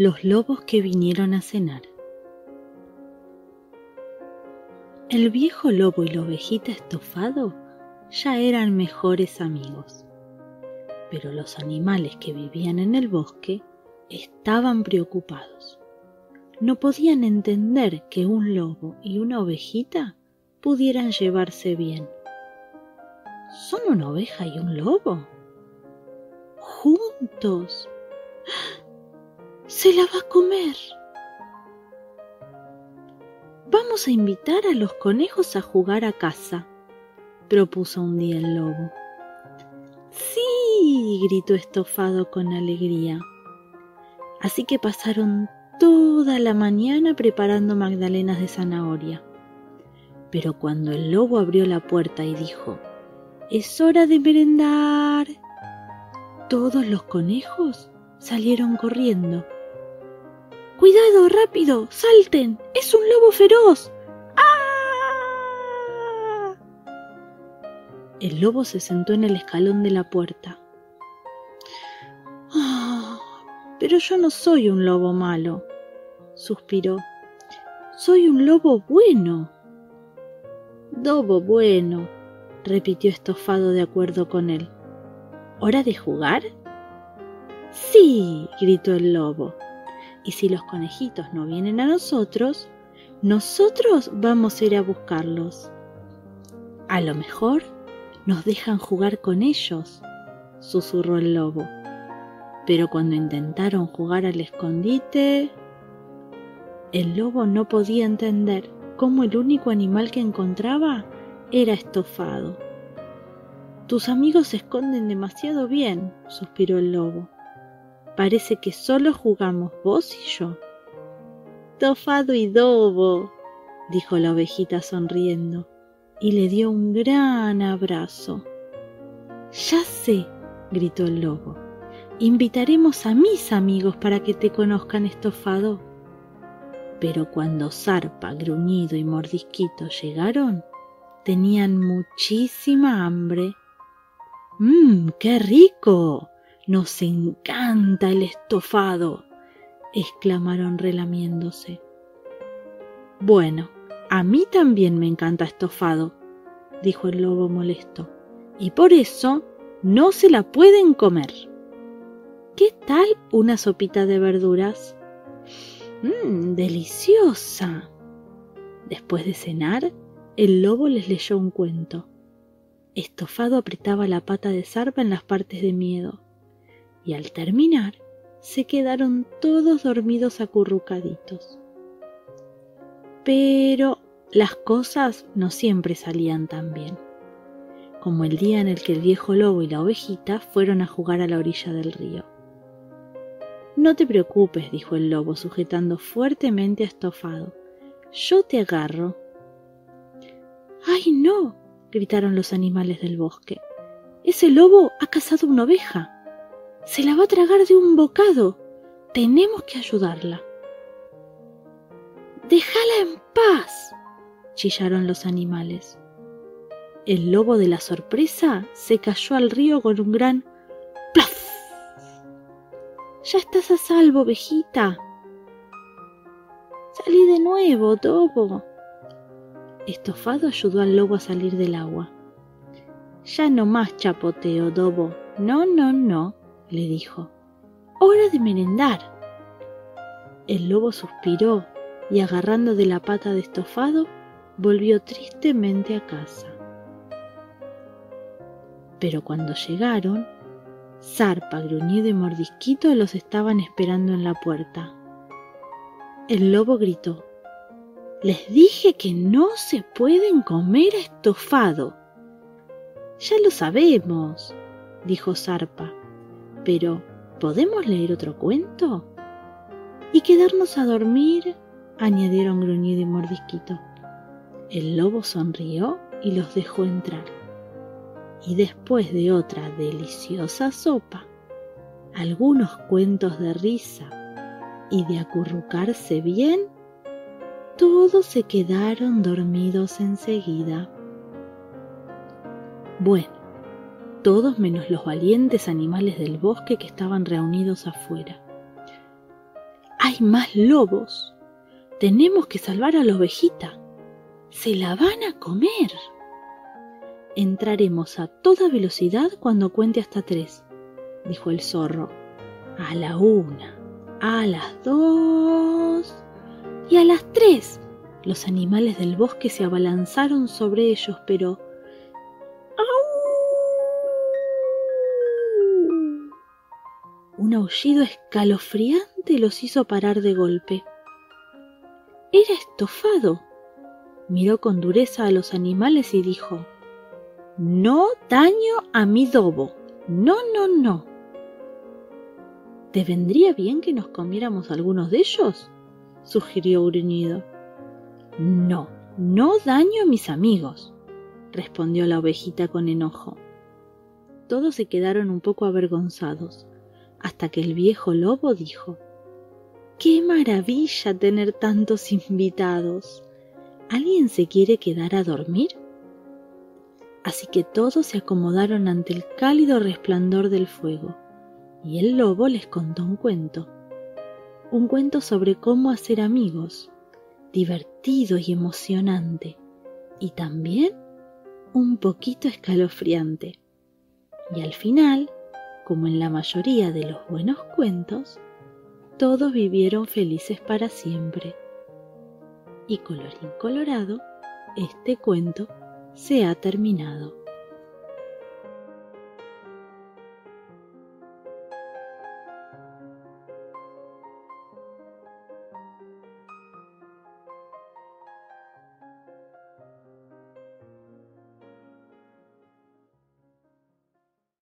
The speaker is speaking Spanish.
Los lobos que vinieron a cenar. El viejo lobo y la ovejita estofado ya eran mejores amigos, pero los animales que vivían en el bosque estaban preocupados. No podían entender que un lobo y una ovejita pudieran llevarse bien. ¿Son una oveja y un lobo? Juntos. Se la va a comer. Vamos a invitar a los conejos a jugar a casa, propuso un día el lobo. Sí, gritó estofado con alegría. Así que pasaron toda la mañana preparando magdalenas de zanahoria. Pero cuando el lobo abrió la puerta y dijo, Es hora de merendar, todos los conejos salieron corriendo. Cuidado, rápido, salten, es un lobo feroz. ¡Ah! El lobo se sentó en el escalón de la puerta. Ah, pero yo no soy un lobo malo, suspiró. Soy un lobo bueno. Lobo bueno, repitió estofado de acuerdo con él. ¿Hora de jugar? Sí, gritó el lobo. Y si los conejitos no vienen a nosotros, nosotros vamos a ir a buscarlos. A lo mejor nos dejan jugar con ellos, susurró el lobo. Pero cuando intentaron jugar al escondite, el lobo no podía entender cómo el único animal que encontraba era estofado. Tus amigos se esconden demasiado bien, suspiró el lobo. Parece que solo jugamos vos y yo. Tofado y Dobo, dijo la ovejita sonriendo, y le dio un gran abrazo. Ya sé, gritó el lobo. Invitaremos a mis amigos para que te conozcan, estofado. Pero cuando Zarpa, Gruñido y Mordisquito llegaron, tenían muchísima hambre. ¡Mmm, qué rico! Nos encanta el estofado, exclamaron relamiéndose. Bueno, a mí también me encanta estofado, dijo el lobo molesto, y por eso no se la pueden comer. ¿Qué tal una sopita de verduras? Mmm, deliciosa. Después de cenar, el lobo les leyó un cuento. Estofado apretaba la pata de zarpa en las partes de miedo y al terminar se quedaron todos dormidos acurrucaditos. Pero las cosas no siempre salían tan bien, como el día en el que el viejo lobo y la ovejita fueron a jugar a la orilla del río. No te preocupes, dijo el lobo, sujetando fuertemente a Estofado. Yo te agarro. ¡Ay, no! gritaron los animales del bosque. Ese lobo ha cazado una oveja. Se la va a tragar de un bocado. Tenemos que ayudarla. Déjala en paz, chillaron los animales. El lobo de la sorpresa se cayó al río con un gran ¡plaf! Ya estás a salvo, ovejita. Salí de nuevo, Dobo. Estofado ayudó al lobo a salir del agua. Ya no más chapoteo, Dobo. No, no, no le dijo. Hora de merendar. El lobo suspiró y agarrando de la pata de estofado, volvió tristemente a casa. Pero cuando llegaron, Zarpa, Gruñido y Mordisquito los estaban esperando en la puerta. El lobo gritó, Les dije que no se pueden comer estofado. Ya lo sabemos, dijo Zarpa, pero, ¿podemos leer otro cuento? Y quedarnos a dormir, añadieron Gruñido y Mordisquito. El lobo sonrió y los dejó entrar. Y después de otra deliciosa sopa, algunos cuentos de risa y de acurrucarse bien, todos se quedaron dormidos enseguida. Bueno, todos menos los valientes animales del bosque que estaban reunidos afuera. Hay más lobos. Tenemos que salvar a la ovejita. Se la van a comer. Entraremos a toda velocidad cuando cuente hasta tres, dijo el zorro. A la una, a las dos y a las tres. Los animales del bosque se abalanzaron sobre ellos, pero... Un aullido escalofriante los hizo parar de golpe. Era estofado. Miró con dureza a los animales y dijo, No daño a mi dobo. No, no, no. ¿Te vendría bien que nos comiéramos algunos de ellos? sugirió Gruñido. No, no daño a mis amigos, respondió la ovejita con enojo. Todos se quedaron un poco avergonzados hasta que el viejo lobo dijo, ¡Qué maravilla tener tantos invitados! ¿Alguien se quiere quedar a dormir? Así que todos se acomodaron ante el cálido resplandor del fuego, y el lobo les contó un cuento. Un cuento sobre cómo hacer amigos, divertido y emocionante, y también un poquito escalofriante. Y al final como en la mayoría de los buenos cuentos, todos vivieron felices para siempre. Y colorín colorado, este cuento se ha terminado.